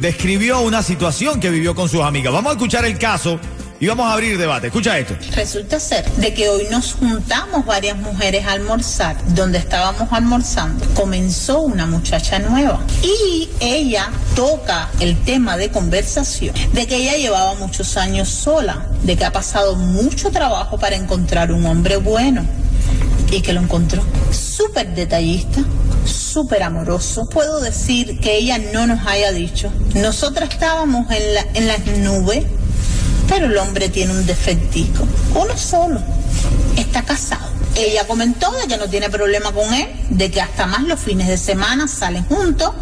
describió una situación que vivió con sus amigas. Vamos a escuchar el caso y vamos a abrir debate. Escucha esto. Resulta ser de que hoy nos juntamos varias mujeres a almorzar. Donde estábamos almorzando, comenzó una muchacha nueva y ella toca el tema de conversación de que ella llevaba muchos años sola, de que ha pasado mucho trabajo para encontrar un hombre bueno y que lo encontró. Súper detallista, súper amoroso. Puedo decir que ella no nos haya dicho. Nosotras estábamos en, la, en las nubes, pero el hombre tiene un defectico. Uno solo. Está casado. Ella comentó de que no tiene problema con él, de que hasta más los fines de semana salen juntos,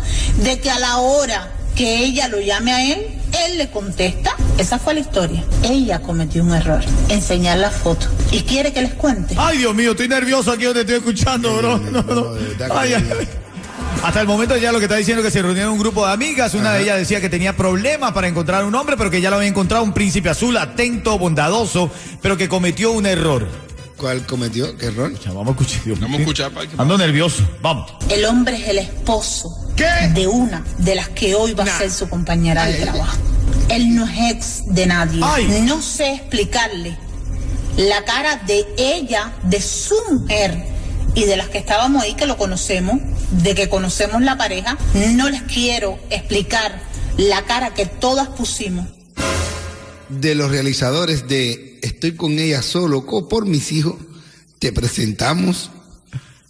de que a la hora que ella lo llame a él, él le contesta. Esa fue la historia. Ella cometió un error, enseñar la foto. ¿Y quiere que les cuente? Ay, Dios mío, estoy nervioso aquí donde estoy escuchando, bro. No, no. Ay. Hasta el momento ya lo que está diciendo es que se reunieron un grupo de amigas. Una de ellas decía que tenía problemas para encontrar un hombre, pero que ya lo había encontrado un príncipe azul, atento, bondadoso, pero que cometió un error. ¿Cuál cometió? ¿Qué error? Ya, vamos a escuchar. Dios Vamos a escuchar, pa, que- Ando nervioso. Vamos. El hombre es el esposo de una de las que hoy va a ser su compañera de trabajo. Él no es ex de nadie. Ay. No sé explicarle la cara de ella, de su mujer y de las que estábamos ahí que lo conocemos, de que conocemos la pareja. No les quiero explicar la cara que todas pusimos. de los realizadores de Estoy con ella solo co- por mis hijos, te presentamos.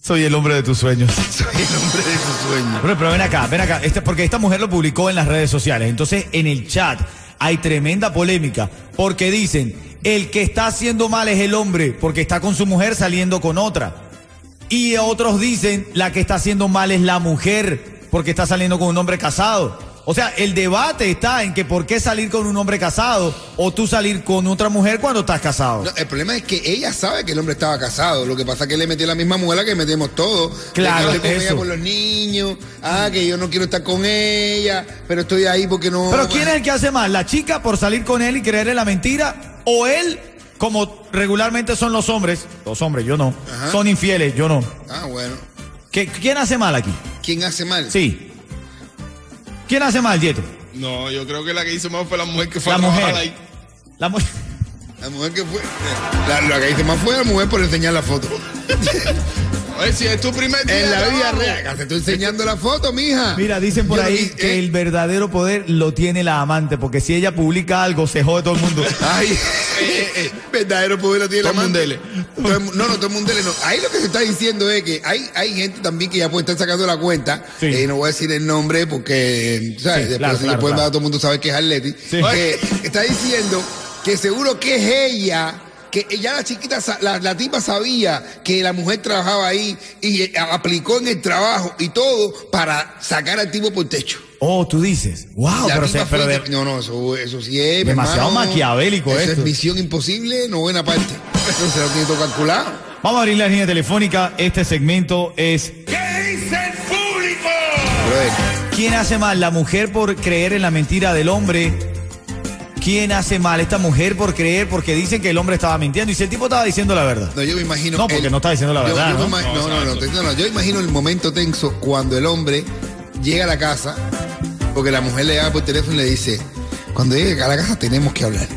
Soy el hombre de tus sueños. Soy el hombre de sus sueños. Pero, pero ven acá, ven acá. Este, porque esta mujer lo publicó en las redes sociales. Entonces, en el chat hay tremenda polémica. Porque dicen, el que está haciendo mal es el hombre, porque está con su mujer saliendo con otra. Y otros dicen, la que está haciendo mal es la mujer, porque está saliendo con un hombre casado. O sea, el debate está en que por qué salir con un hombre casado o tú salir con otra mujer cuando estás casado. No, el problema es que ella sabe que el hombre estaba casado. Lo que pasa es que le metió la misma muela que metemos todos. Claro, Que estoy con los niños. Ah, que yo no quiero estar con ella, pero estoy ahí porque no. Pero ¿quién es el que hace mal? ¿La chica por salir con él y creerle la mentira? ¿O él, como regularmente son los hombres, los hombres, yo no, Ajá. son infieles, yo no? Ah, bueno. ¿Qué- ¿Quién hace mal aquí? ¿Quién hace mal? Sí. ¿Quién hace mal, Yeto? No, yo creo que la que hizo más fue la mujer que fue La a mujer. ahí. La mujer. La mujer que fue. La, la que hizo más fue la mujer por enseñar la foto. Oye, si es tu primer día en la vida real. Te estoy enseñando la foto, mija. Mira, dicen por Yo ahí vi- que eh, el verdadero poder lo tiene la amante, porque si ella publica algo, se jode todo el mundo. Ay, eh, eh, verdadero poder lo tiene Todo la No, no, todo el mundo no. Ahí lo que se está diciendo es que hay, hay gente también que ya puede estar sacando la cuenta. Sí. Eh, no voy a decir el nombre porque, ¿sabes? Sí, Después claro, se claro, pueden claro. dar, todo el mundo sabe que es Atleti. Sí. Que está diciendo que seguro que es ella. Que ya la chiquita, la, la tipa sabía que la mujer trabajaba ahí y eh, aplicó en el trabajo y todo para sacar al tipo por techo. Oh, tú dices. Wow, La pero, se- pero de- no, no, eso, eso sí es. Demasiado hermano. maquiavélico Eso esto. es misión imposible, no buena parte. Eso se lo tiene todo calculado. Vamos a abrir la línea telefónica. Este segmento es Brother, ¿Quién hace mal? ¿La mujer por creer en la mentira del hombre? ¿Quién hace mal? Esta mujer por creer, porque dicen que el hombre estaba mintiendo. Y si el tipo estaba diciendo la verdad. No, yo me imagino. No, porque el- no está diciendo la yo- verdad, yo ¿no? No, no. Yo imagino el momento tenso cuando el hombre llega a la casa, porque la mujer le llama por teléfono y le dice: Cuando llegue a la casa tenemos que hablar.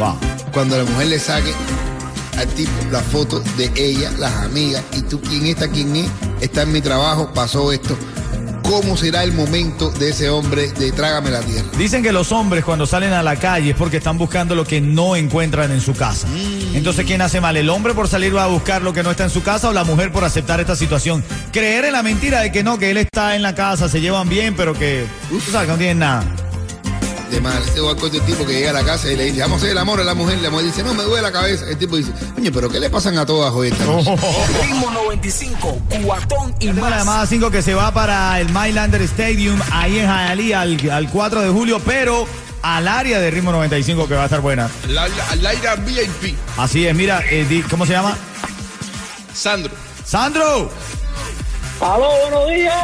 Wow. Cuando la mujer le saque al tipo la foto de ella, las amigas, y tú, ¿quién está? ¿Quién es? Está en mi trabajo, pasó esto. ¿Cómo será el momento de ese hombre de trágame la tierra? Dicen que los hombres cuando salen a la calle es porque están buscando lo que no encuentran en su casa. Entonces, ¿quién hace mal? ¿El hombre por salir a buscar lo que no está en su casa o la mujer por aceptar esta situación? Creer en la mentira de que no, que él está en la casa, se llevan bien, pero que, tú sabes, que no tienen nada. De mal, ese es el tipo que llega a la casa y le dice, vamos a hacer el amor a la mujer. La mujer dice, no, me duele la cabeza. El tipo dice, coño, pero ¿qué le pasan a todas hoy esta noche?" Ritmo 95, cuatón y Tengo la más. llamada 5 que se va para el Mylander Stadium ahí en Hialeah al, al 4 de julio, pero al área de ritmo 95 que va a estar buena. La, la, Laira VIP. Así es, mira, eh, di- ¿cómo se llama? Sandro. ¡Sandro! ¡Aló, buenos días!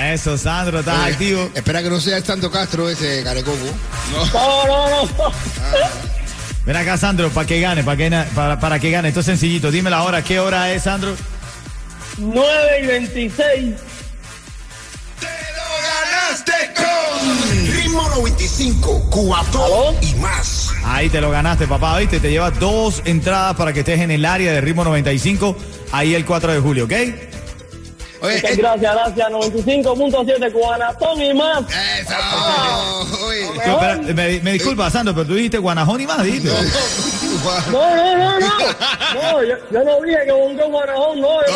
Ah, eso, Sandro, estás Oye, activo. Espera que no sea Santo Castro ese carecoco. No, no, no. Ven acá, Sandro, para que gane, para que, para, para que gane. Esto es sencillito. Dime la hora. ¿Qué hora es, Sandro? 9 y 26. ganaste con Ritmo 95, Cubatón y más. Ahí te lo ganaste, papá, ¿viste? Te llevas dos entradas para que estés en el área de ritmo 95, ahí el 4 de julio, ¿ok? Oye, Muchas eh, gracias, gracias. 95.7 Cubanatón y más. eso. Espera, me, me disculpa, Sandro, pero tú dijiste Guanajón y más, dijiste. No, no, no, no. No, yo, yo no dije que bongo Guanajón, no. Yo,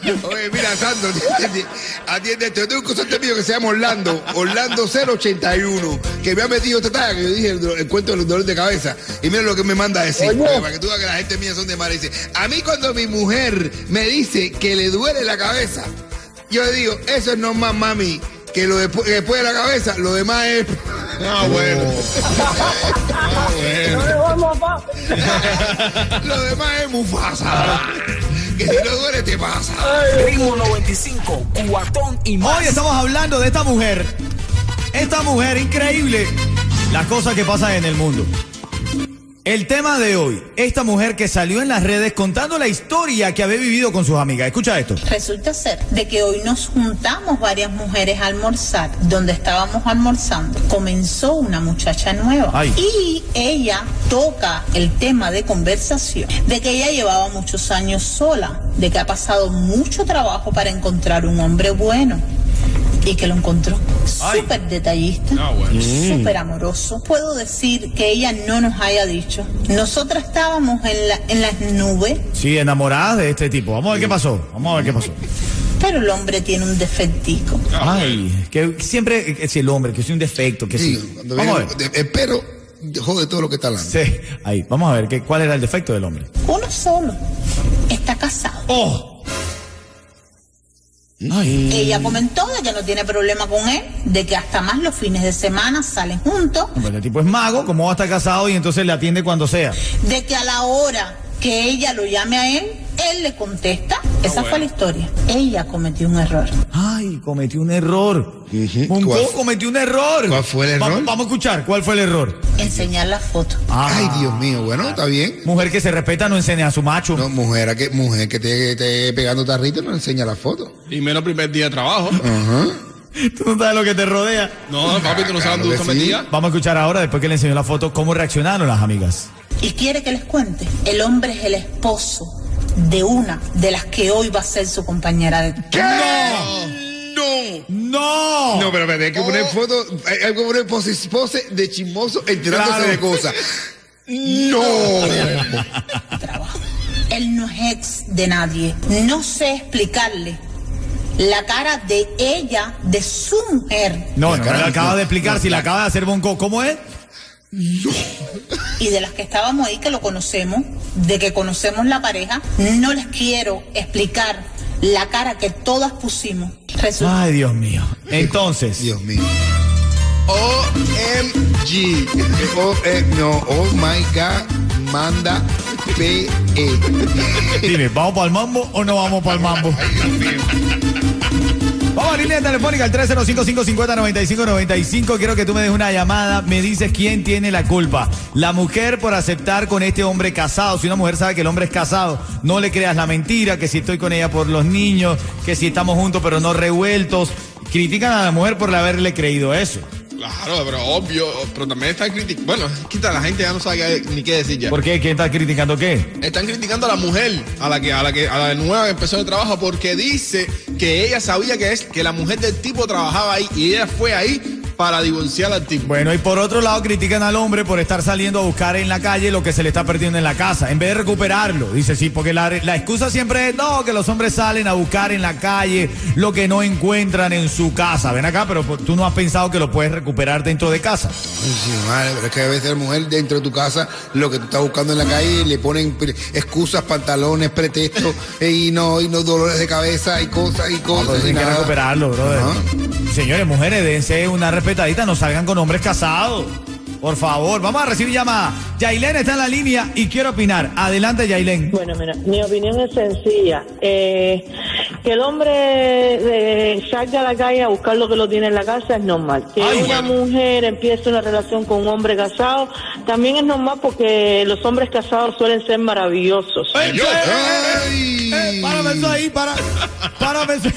Oye, oye, mira, Sandro, atiende, atiende esto. Yo tengo un consorte mío que se llama Orlando, Orlando 081, que me ha metido esta talla que yo dije el, cuento de los dolores de cabeza. Y mira lo que me manda a decir, Oye. oye, para que tú veas que la gente mía son de mar. Dice, a mí cuando mi mujer me dice que le duele la cabeza, yo le digo, eso es normal, mami, que lo que después de la cabeza, lo demás es... Ah, bueno. Ah, bueno. Lo demás es Mufasa. Que si no duele te pasa. Ritmo 95, cuatón y más. Hoy estamos hablando de esta mujer. Esta mujer increíble. Las cosas que pasan en el mundo. El tema de hoy, esta mujer que salió en las redes contando la historia que había vivido con sus amigas. Escucha esto. Resulta ser de que hoy nos juntamos varias mujeres a almorzar. Donde estábamos almorzando, comenzó una muchacha nueva. Ay. Y ella toca el tema de conversación de que ella llevaba muchos años sola, de que ha pasado mucho trabajo para encontrar un hombre bueno. Y que lo encontró súper detallista, Ah, bueno. súper amoroso. Puedo decir que ella no nos haya dicho. Nosotras estábamos en, la, en las nubes Sí, enamoradas de este tipo. Vamos a ver qué pasó. Vamos a ver qué pasó. Pero el hombre tiene un defectiito. Ay, que siempre es el hombre, que es un defecto, que sí. Sí, Vamos a ver. espero, jode todo lo que está hablando. Sí, ahí, vamos a ver qué, cuál era el defecto del hombre. Uno solo. Está casado. ¡Oh! Ay, Ella comentó de que no tiene problema con él, de que hasta más los fines de semana salen juntos, pues el tipo es mago, como va a estar casado y entonces le atiende cuando sea. de que a la hora que ella lo llame a él, él le contesta. Esa fue la historia. Ella cometió un error. Ay, cometió un error. Poco cometió un error. ¿Cuál fue el Va- error? vamos a escuchar, ¿cuál fue el error? Enseñar la foto. Ah, Ay, Dios mío, bueno, está bien. Mujer que se respeta no enseña a su macho. No, mujer, a que, mujer que te esté pegando tarrito no enseña la foto. Y menos primer día de trabajo. Ajá. Tú no sabes lo que te rodea. No, papi, tú no sabes dónde sí. Vamos a escuchar ahora, después que le enseñó la foto, cómo reaccionaron las amigas. Y quiere que les cuente. El hombre es el esposo de una de las que hoy va a ser su compañera de... No. ¡No! No, pero, pero hay que poner foto, hay, hay que poner pose, pose de chismoso enterándose Claro. de cosas. No. trabajo. Él no es ex de nadie. No sé explicarle la cara de ella, de su mujer No, La no, cara- me lo acaba no, de explicar. no, si la la- acaba de hacer Bonco, ¿cómo es? Y de las que estábamos ahí que lo conocemos, de que conocemos la pareja. No les quiero explicar la cara que todas pusimos. Resulta Ay, Dios mío. Entonces, Dios mío. OMG. O, eh, no, oh my God, manda PE. dime, ¿vamos para el mambo o no vamos para el mambo? Vamos línea telefónica al 305-550-9595. Quiero que tú me des una llamada. Me dices quién tiene la culpa. La mujer por aceptar con este hombre casado. Si una mujer sabe que el hombre es casado, no le creas la mentira, que si estoy con ella por los niños, que si estamos juntos pero no revueltos. Critican a la mujer por haberle creído eso. Claro, pero obvio. Pero también están criticando. Bueno, quita, la gente ya no sabe qué- ni qué decir ya. ¿Por qué? ¿Quién está criticando qué? Están criticando a la mujer, a la que, a la que, a la nueva que empezó el trabajo, porque dice que ella sabía que es que la mujer del tipo trabajaba ahí y ella fue ahí para divorciar al tipo. Bueno, y por otro lado critican al hombre por estar saliendo a buscar en la calle lo que se le está perdiendo en la casa, en vez de recuperarlo. Dice, sí, porque la, la excusa siempre es, no, que los hombres salen a buscar en la calle lo que no encuentran en su casa. Ven acá, pero tú no has pensado que lo puedes recuperar dentro de casa. Ay, sí, madre, pero es que a veces la mujer dentro de tu casa, lo que tú estás buscando en la calle, le ponen excusas, pantalones, pretextos, y no, y no dolores de cabeza y cosas y No, cosas. pero y tienes que nada. recuperarlo, brother. Ajá. Señores, mujeres, dense una respetadita, no salgan con hombres casados. Por favor, vamos a recibir llamada. Yailén está en la línea y quiere opinar. Adelante, Yailén. Bueno, mira, mi opinión es sencilla. Eh, que el hombre eh, salga a la calle a buscar lo que lo tiene en la casa es normal. Que Ay, una bueno. mujer empiece una relación con un hombre casado también es normal porque los hombres casados suelen ser maravillosos. ¡Eh, Yo- eh, Ay. eh, Párame eso ahí, para. Párame eso.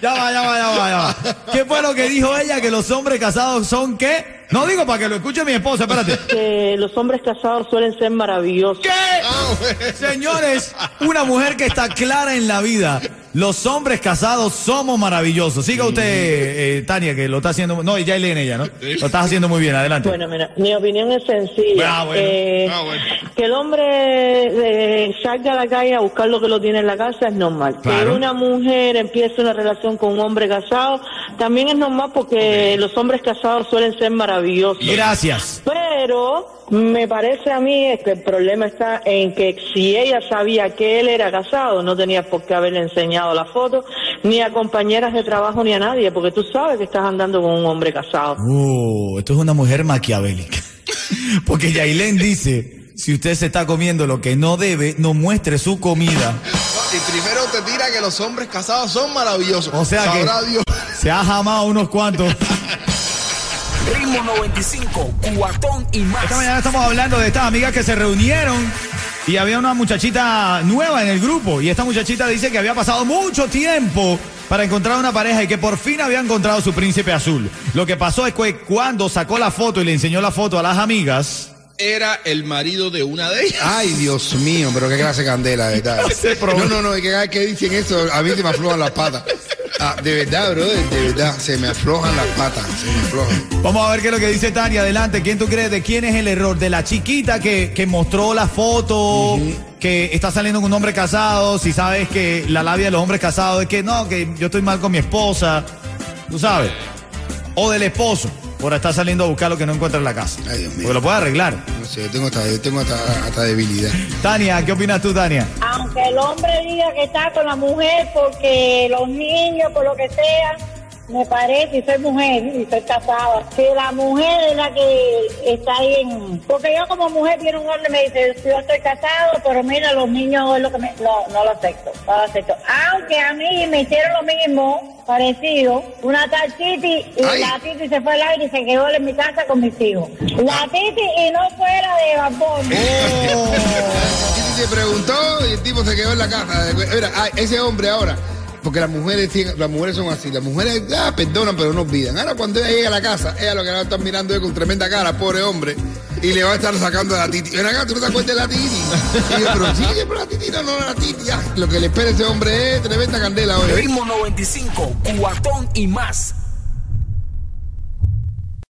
Ya va, ya va, ya va, ya va. ¿Qué fue lo que dijo ella? Que los hombres casados son qué? No digo para que lo escuche mi esposa, espérate. Que los hombres casados suelen ser maravillosos. ¿Qué? Ah, Señores, una mujer que está clara en la vida. Los hombres casados somos maravillosos. Siga usted, eh, Tania, que lo está haciendo. No, ya leen ella, ¿no? Lo estás haciendo muy bien. Adelante. Bueno, mira, mi opinión es sencilla. Ah, bueno. Eh, Ah, bueno. Que el hombre eh, salga a la calle a buscar lo que lo tiene en la casa es normal. Claro. Que una mujer empiece una relación con un hombre casado también es normal porque los hombres casados suelen ser maravillosos. Gracias. Pero me parece a mí que el problema está en que si ella sabía que él era casado, no tenía por qué haberle enseñado la foto, ni a compañeras de trabajo ni a nadie, porque tú sabes que estás andando con un hombre casado. Uh, esto es una mujer maquiavélica. Porque Yailén dice, si usted se está comiendo lo que no debe, no muestre su comida. Y primero te tira que los hombres casados son maravillosos. O sea que Dios. se ha jamado unos cuantos. Ritmo 95, cuatón y más. Esta mañana estamos hablando de estas amigas que se reunieron y había una muchachita nueva en el grupo y esta muchachita dice que había pasado mucho tiempo para encontrar una pareja y que por fin había encontrado su príncipe azul. Lo que pasó es que cuando sacó la foto y le enseñó la foto a las amigas, Era el marido de una de ellas. Ay, Dios mío, pero qué clase de candela, de verdad. No, no, no, que que dicen eso, a mí se me aflojan las patas. Ah, de verdad, bro, de verdad, se me aflojan las patas, se me aflojan. Vamos a ver qué es lo que dice Tania. Adelante. ¿Quién tú crees? ¿De quién es el error? ¿De la chiquita que, que mostró la foto? Que está saliendo con un hombre casado. Si sabes que la labia de los hombres casados es que no, que yo estoy mal con mi esposa. ¿Tú sabes? O del esposo. Por estar saliendo a buscar lo que no encuentra en la casa. Ay, Dios mío. Porque lo puede arreglar. No sé, yo tengo hasta, yo tengo hasta, hasta debilidad. Tania, ¿qué opinas tú, Tania? Aunque el hombre diga que está con la mujer porque los niños, por lo que sea, me parece, y soy mujer y soy casada, que la mujer es la que está ahí en... Porque yo como mujer viene un hombre y me dice, yo estoy casado, pero mira, los niños es lo que me... No, no lo acepto, no lo acepto. Aunque a mí me hicieron lo mismo, parecido, una tal Titi, y Ay. la Titi se fue al aire y se quedó en mi casa con mis hijos. La Titi y no fuera de Babón. Titi se preguntó y el tipo se quedó en la casa. Mira, ah, ese hombre ahora, porque las mujeres las mujeres son así, las mujeres ah, perdonan pero no olvidan. Ahora cuando ella llega a la casa, ella lo que va a estar mirando con tremenda cara, pobre hombre, y le va a estar sacando la titi. Ven acá, tú no te acuerdas de la titi. Y yo, pero sí, pero la titi no, no, la titi. Ah, lo que le espera ese hombre es tremenda candela hoy. Ritmo 95, cuatón y más.